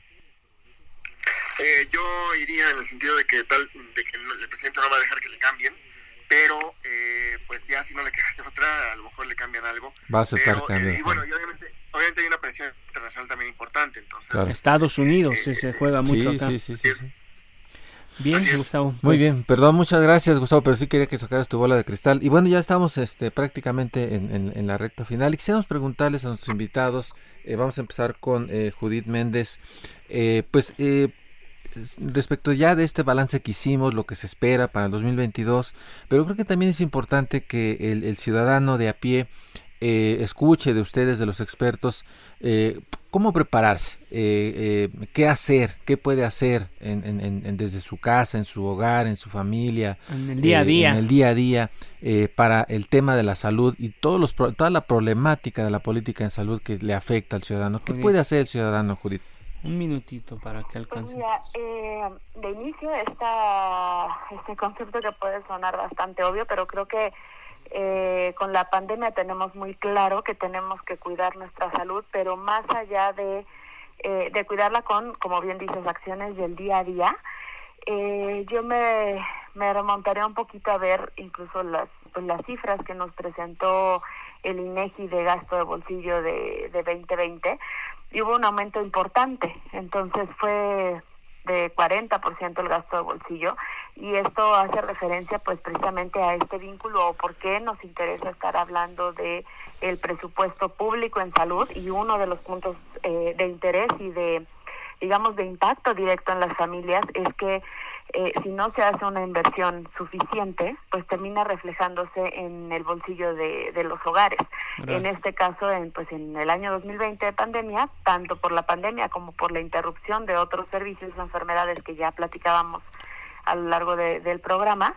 Eh, yo iría en el sentido de que tal de que el presidente no va a dejar que le cambien pero eh, pues ya si no le queda [laughs] de otra, a lo mejor le cambian algo. Va a aceptar eh, y bueno, y obviamente, obviamente hay una presión internacional también importante, entonces. Estados Unidos eh, se juega mucho acá. Sí, sí, sí, Bien, Gustavo. Muy pues bien, perdón, muchas gracias, Gustavo, pero sí quería que sacaras tu bola de cristal. Y bueno, ya estamos este, prácticamente en, en, la recta final. Y quisiéramos preguntarles a nuestros invitados, vamos a empezar con Judith Méndez, pues respecto ya de este balance que hicimos, lo que se espera para el 2022, pero creo que también es importante que el, ciudadano de a pie eh, escuche de ustedes, de los expertos, eh, cómo prepararse, eh, qué hacer, qué puede hacer en, desde su casa, en su hogar, en su familia, en el día a día, en el día a día para el tema de la salud y todos los, toda la problemática de la política en salud que le afecta al ciudadano. ¿Qué puede hacer el ciudadano, Judith? Un minutito para que alcance. Pues eh, de inicio esta, este concepto que puede sonar bastante obvio, pero creo que eh, con la pandemia tenemos muy claro que tenemos que cuidar nuestra salud, pero más allá de, eh, de cuidarla con, como bien dices, acciones del día a día, eh, yo me, me remontaré un poquito a ver incluso las, pues, las cifras que nos presentó el INEGI de gasto de bolsillo de, de 2020 y hubo un aumento importante. Entonces fue de 40% el gasto de bolsillo y esto hace referencia pues precisamente a este vínculo o por qué nos interesa estar hablando de el presupuesto público en salud y uno de los puntos eh, de interés y de digamos de impacto directo en las familias es que eh, si no se hace una inversión suficiente, pues termina reflejándose en el bolsillo de, de los hogares. En este caso, en, pues en el año 2020 de pandemia, tanto por la pandemia como por la interrupción de otros servicios o enfermedades que ya platicábamos a lo largo del programa,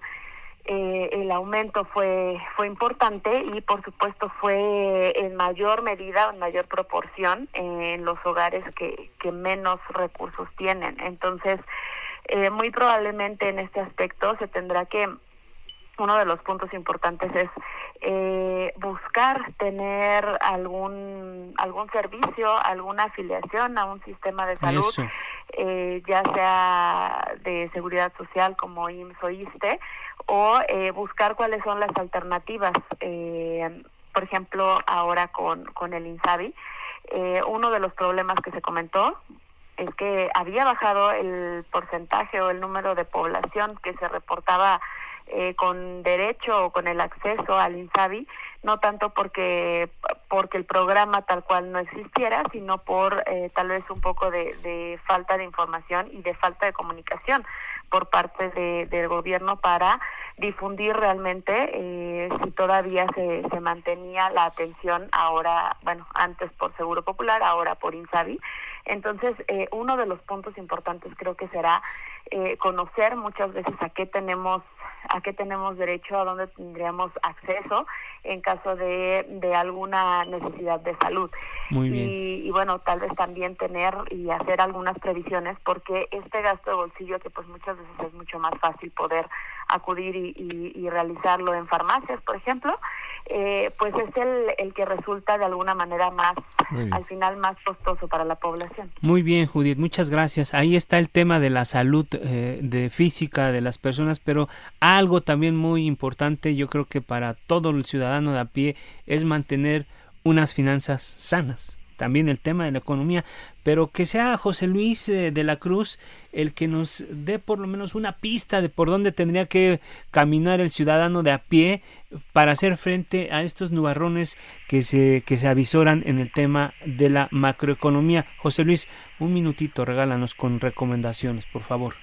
eh, el aumento fue fue importante y por supuesto fue en mayor medida, en mayor proporción en los hogares que, que menos recursos tienen. Entonces, eh, muy probablemente en este aspecto se tendrá que uno de los puntos importantes es eh, buscar tener algún algún servicio, alguna afiliación a un sistema de salud, eh, ya sea de seguridad social como IMSS o ISTE, o buscar cuáles son las alternativas. por ejemplo, ahora con, con el INSABI, uno de los problemas que se comentó es que había bajado el porcentaje o el número de población que se reportaba eh, con derecho o con el acceso al INSABI, no tanto porque porque el programa tal cual no existiera, sino por eh, tal vez un poco de, de, falta de información y de falta de comunicación por parte de, del gobierno para difundir realmente eh, si todavía se, se mantenía la atención ahora, bueno, antes por Seguro Popular, ahora por INSABI. Entonces, eh, uno de los puntos importantes creo que será eh, conocer muchas veces a qué tenemos a qué tenemos derecho, a dónde tendríamos acceso en caso de, de alguna necesidad de salud. Muy bien. Y, y, bueno, tal vez también tener y hacer algunas previsiones porque este gasto de bolsillo que pues muchas veces es mucho más fácil poder acudir y, y, y realizarlo en farmacias, por ejemplo, eh, pues es el, el que resulta de alguna manera más, al final más costoso para la población. Muy bien, Judith, muchas gracias. Ahí está el tema de la salud eh, de física de las personas, pero algo también muy importante, yo creo que para todo el ciudadano de a pie, es mantener unas finanzas sanas también el tema de la economía, pero que sea José Luis eh, de la Cruz el que nos dé por lo menos una pista de por dónde tendría que caminar el ciudadano de a pie para hacer frente a estos nubarrones que se, que se avisoran en el tema de la macroeconomía. José Luis, un minutito, regálanos con recomendaciones, por favor.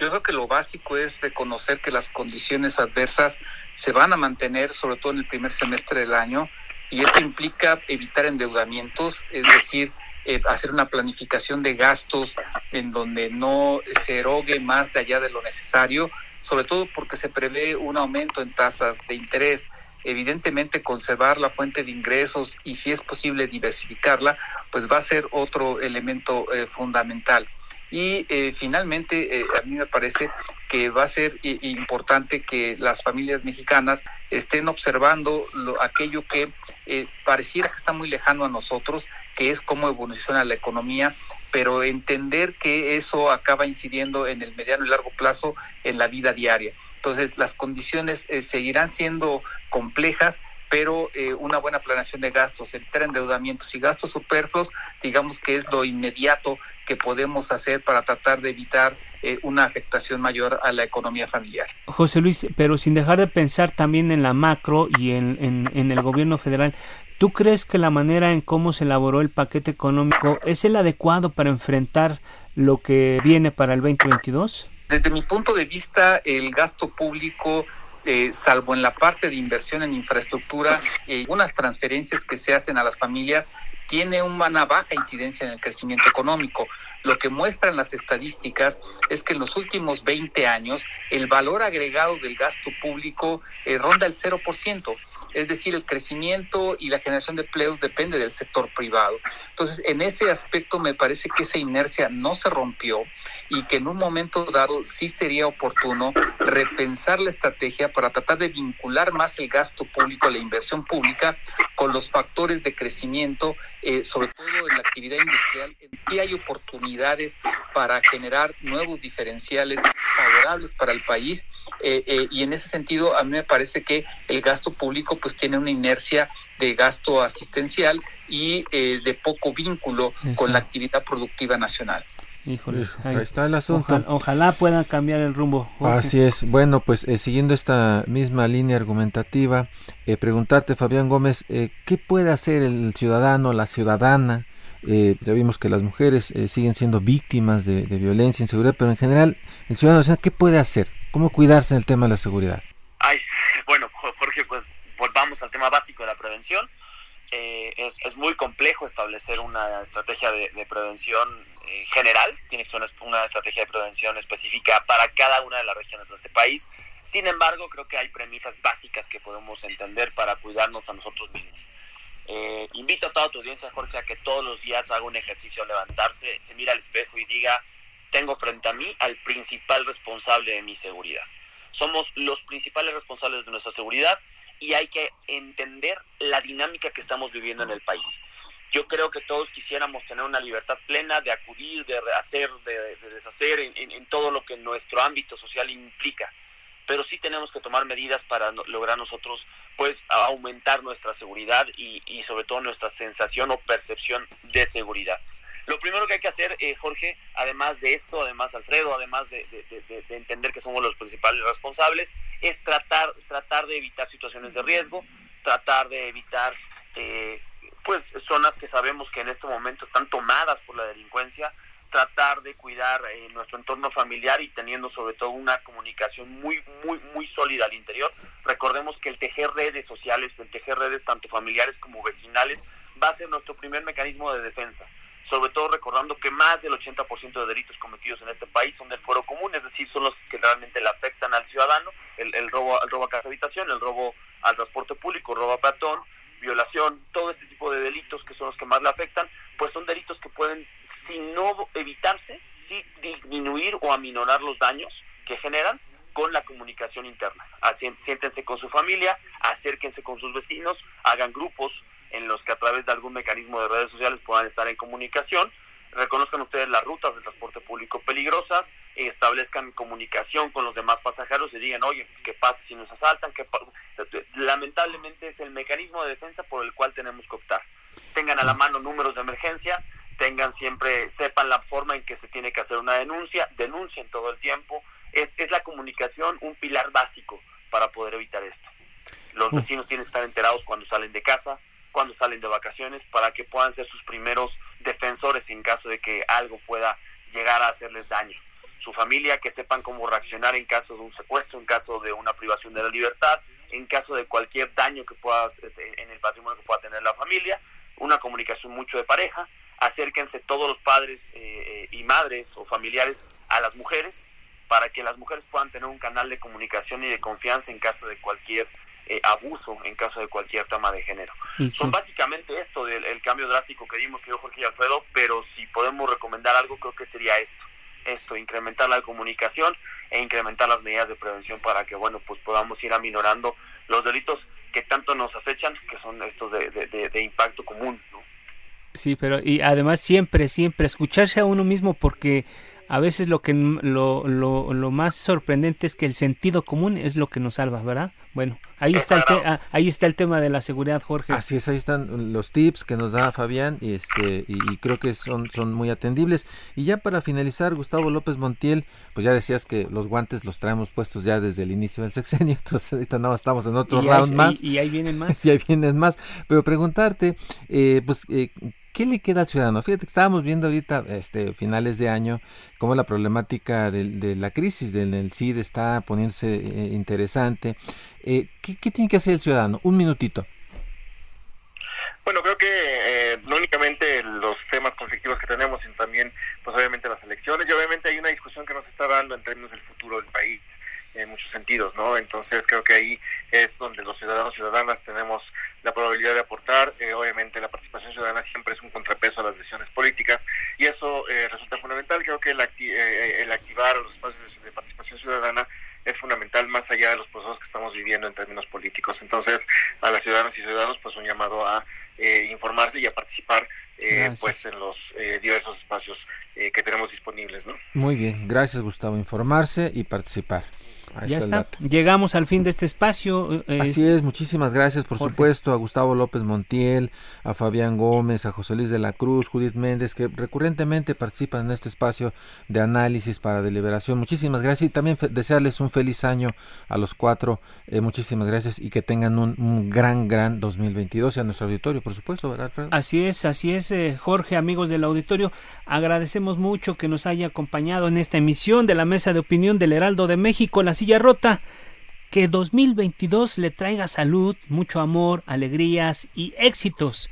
Yo creo que lo básico es reconocer que las condiciones adversas se van a mantener, sobre todo en el primer semestre del año, y esto implica evitar endeudamientos, es decir, eh, hacer una planificación de gastos en donde no se erogue más de allá de lo necesario, sobre todo porque se prevé un aumento en tasas de interés. Evidentemente, conservar la fuente de ingresos y, si es posible, diversificarla, pues va a ser otro elemento eh, fundamental. Y eh, finalmente, eh, a mí me parece que va a ser eh, importante que las familias mexicanas estén observando lo, aquello que eh, pareciera que está muy lejano a nosotros, que es cómo evoluciona la economía, pero entender que eso acaba incidiendo en el mediano y largo plazo en la vida diaria. Entonces, las condiciones seguirán siendo complejas, pero eh, una buena planeación de gastos, evitar endeudamientos y gastos superfluos, digamos que es lo inmediato que podemos hacer para tratar de evitar eh, una afectación mayor a la economía familiar. José Luis, pero sin dejar de pensar también en la macro y en, en, en el gobierno federal, ¿tú crees que la manera en cómo se elaboró el paquete económico es el adecuado para enfrentar lo que viene para el 2022? Desde mi punto de vista, el gasto público eh, salvo en la parte de inversión en infraestructura y eh, unas transferencias que se hacen a las familias, tiene una baja incidencia en el crecimiento económico. Lo que muestran las estadísticas es que en los últimos 20 años el valor agregado del gasto público eh, ronda el 0%. Es decir, el crecimiento y la generación de empleos depende del sector privado. Entonces, en ese aspecto me parece que esa inercia no se rompió y que en un momento dado sí sería oportuno repensar la estrategia para tratar de vincular más el gasto público, la inversión pública, con los factores de crecimiento, eh, sobre todo en la actividad industrial, en que hay oportunidades para generar nuevos diferenciales favorables para el país eh, eh, y en ese sentido a mí me parece que el gasto público pues tiene una inercia de gasto asistencial y de poco vínculo Eso. con la actividad productiva nacional. Híjoles, Ahí está el asunto. Ojalá, ojalá puedan cambiar el rumbo. Jorge. Así es. Bueno, pues eh, siguiendo esta misma línea argumentativa, eh, preguntarte, Fabián Gómez, eh, ¿qué puede hacer el ciudadano, la ciudadana? Eh, ya vimos que las mujeres eh, siguen siendo víctimas de, de, violencia, inseguridad, pero en general, el ciudadano, o sea, ¿qué puede hacer? ¿Cómo cuidarse en el tema de la seguridad? Ay, [laughs] bueno, Jorge, pues volvamos al tema básico de la prevención. Eh, es, es, muy complejo establecer una estrategia de, de prevención eh, general, tiene que ser una, una, estrategia de prevención específica para cada una de las regiones de este país. Sin embargo, creo que hay premisas básicas que podemos entender para cuidarnos a nosotros mismos. Eh, invito a toda tu audiencia, Jorge, a que todos los días haga un ejercicio levantarse, se mira al espejo y diga, tengo frente a mí al principal responsable de mi seguridad. Somos los principales responsables de nuestra seguridad y hay que entender la dinámica que estamos viviendo en el país. Yo creo que todos quisiéramos tener una libertad plena de acudir, de hacer, de, de deshacer en, todo lo que nuestro ámbito social implica. Pero sí tenemos que tomar medidas para lograr nosotros, pues, aumentar nuestra seguridad y, y sobre todo nuestra sensación o percepción de seguridad. Lo primero que hay que hacer, eh, Jorge, además de esto, además Alfredo, además de, entender que somos los principales responsables, es tratar, tratar de evitar situaciones de riesgo, tratar de evitar eh, pues zonas que sabemos que en este momento están tomadas por la delincuencia, tratar de cuidar eh, nuestro entorno familiar y teniendo sobre todo una comunicación muy, muy, muy sólida al interior. Recordemos que el tejer redes sociales, el tejer redes tanto familiares como vecinales, va a ser nuestro primer mecanismo de defensa. Sobre todo recordando que más del 80% de delitos cometidos en este país son del fuero común, es decir, son los que realmente le afectan al ciudadano, el, el robo, el robo a casa habitación, el robo al transporte público, el robo a peatón, violación, todo este tipo de delitos que son los que más le afectan, pues son delitos que pueden, si no evitarse, sí disminuir o aminorar los daños que generan con la comunicación interna. Así, siéntense con su familia, acérquense con sus vecinos, hagan grupos en los que a través de algún mecanismo de redes sociales puedan estar en comunicación reconozcan ustedes las rutas de transporte público peligrosas, establezcan comunicación con los demás pasajeros y digan, oye, pues, ¿qué pasa si nos asaltan? ¿Qué Lamentablemente es el mecanismo de defensa por el cual tenemos que optar. Tengan a la mano números de emergencia, tengan siempre, sepan la forma en que se tiene que hacer una denuncia, denuncien todo el tiempo. Es, es la comunicación un pilar básico para poder evitar esto. Los vecinos tienen que estar enterados cuando salen de casa, cuando salen de vacaciones para que puedan ser sus primeros defensores en caso de que algo pueda llegar a hacerles daño. Su familia, que sepan cómo reaccionar en caso de un secuestro, en caso de una privación de la libertad, en caso de cualquier daño que pueda, en el patrimonio que pueda tener la familia, una comunicación mucho de pareja, acérquense todos los padres eh, eh, y madres o familiares a las mujeres para que las mujeres puedan tener un canal de comunicación y de confianza en caso de cualquier eh, abuso en caso de cualquier tema de género. Son básicamente esto del el cambio drástico que dimos, que Jorge y Alfredo, pero si podemos recomendar algo, creo que sería esto esto, incrementar la comunicación e incrementar las medidas de prevención para que, bueno, pues podamos ir aminorando los delitos que tanto nos acechan, que son estos de, de, impacto común, ¿no? Sí, pero y además siempre, siempre escucharse a uno mismo porque a veces lo que lo, lo, lo, más sorprendente es que el sentido común es lo que nos salva, ¿verdad? Bueno, ahí está el ah, ahí está el tema de la seguridad, Jorge. Así es, ahí están los tips que nos da Fabián y este y, creo que son son muy atendibles. Y ya para finalizar, Gustavo López Montiel, pues ya decías que los guantes los traemos puestos ya desde el inicio del sexenio, [laughs] entonces ahorita no estamos en otro round más. Y, ahí vienen [laughs] más. y ahí vienen más, pero preguntarte eh, pues eh, ¿qué le queda al ciudadano? Fíjate que estábamos viendo ahorita, este, finales de año, cómo la problemática de, la crisis del, CID está poniéndose eh, interesante. Eh, ¿qué, ¿Qué tiene que hacer el ciudadano? Un minutito. Bueno, creo que eh, no únicamente los temas conflictivos que tenemos, sino también, pues obviamente las elecciones y obviamente hay una discusión que nos está dando en términos del futuro del país en muchos sentidos, ¿no? Entonces creo que ahí es donde los ciudadanos y ciudadanas tenemos la probabilidad de aportar. Eh, obviamente la participación ciudadana siempre es un contrapeso a las decisiones políticas y eso eh, resulta fundamental. Creo que el, el activar los espacios de participación ciudadana es fundamental más allá de los procesos que estamos viviendo en términos políticos. Entonces, a las ciudadanas y ciudadanos, pues un llamado a eh, informarse y a participar eh, pues en los eh, diversos espacios que tenemos disponibles. ¿no? Muy bien, gracias Gustavo, informarse y participar ya está. Llegamos al fin de este espacio. Eh, Así es, muchísimas gracias, por supuesto, a Gustavo López Montiel, a Fabián Gómez, a José Luis de la Cruz, Judith Méndez, que recurrentemente participan en este espacio de análisis para deliberación. Muchísimas gracias y también desearles un feliz año a los cuatro. Eh, muchísimas gracias y que tengan un, gran, gran 2022 y a nuestro auditorio, por supuesto, ¿verdad, Alfredo? Así es, así es, eh, Jorge, amigos del auditorio. Agradecemos mucho que nos haya acompañado en esta emisión de la Mesa de Opinión del Heraldo de México, la silla rota. Que 2022 le traiga salud, mucho amor, alegrías y éxitos.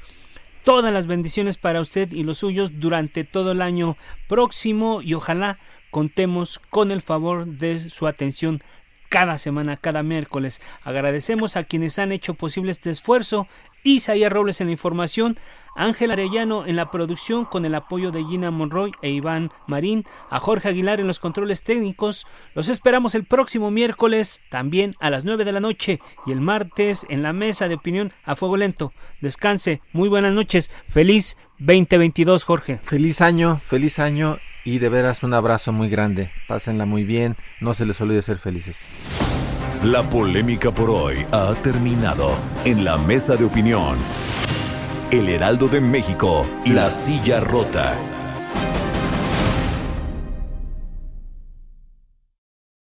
Todas las bendiciones para usted y los suyos durante todo el año próximo y ojalá contemos con el favor de su atención cada semana, cada miércoles. Agradecemos a quienes han hecho posible este esfuerzo. Isaías Robles en la información, Ángel Arellano en la producción con el apoyo de Gina Monroy e Iván Marín, a Jorge Aguilar en los controles técnicos. Los esperamos el próximo miércoles también a las 9 de la noche y el martes en la mesa de opinión a fuego lento. Descanse, muy buenas noches, feliz 2022 Jorge. Feliz año, feliz año y de veras un abrazo muy grande. Pásenla muy bien, no se les olvide ser felices. La polémica por hoy ha terminado en la mesa de opinión. El Heraldo de México y la silla rota.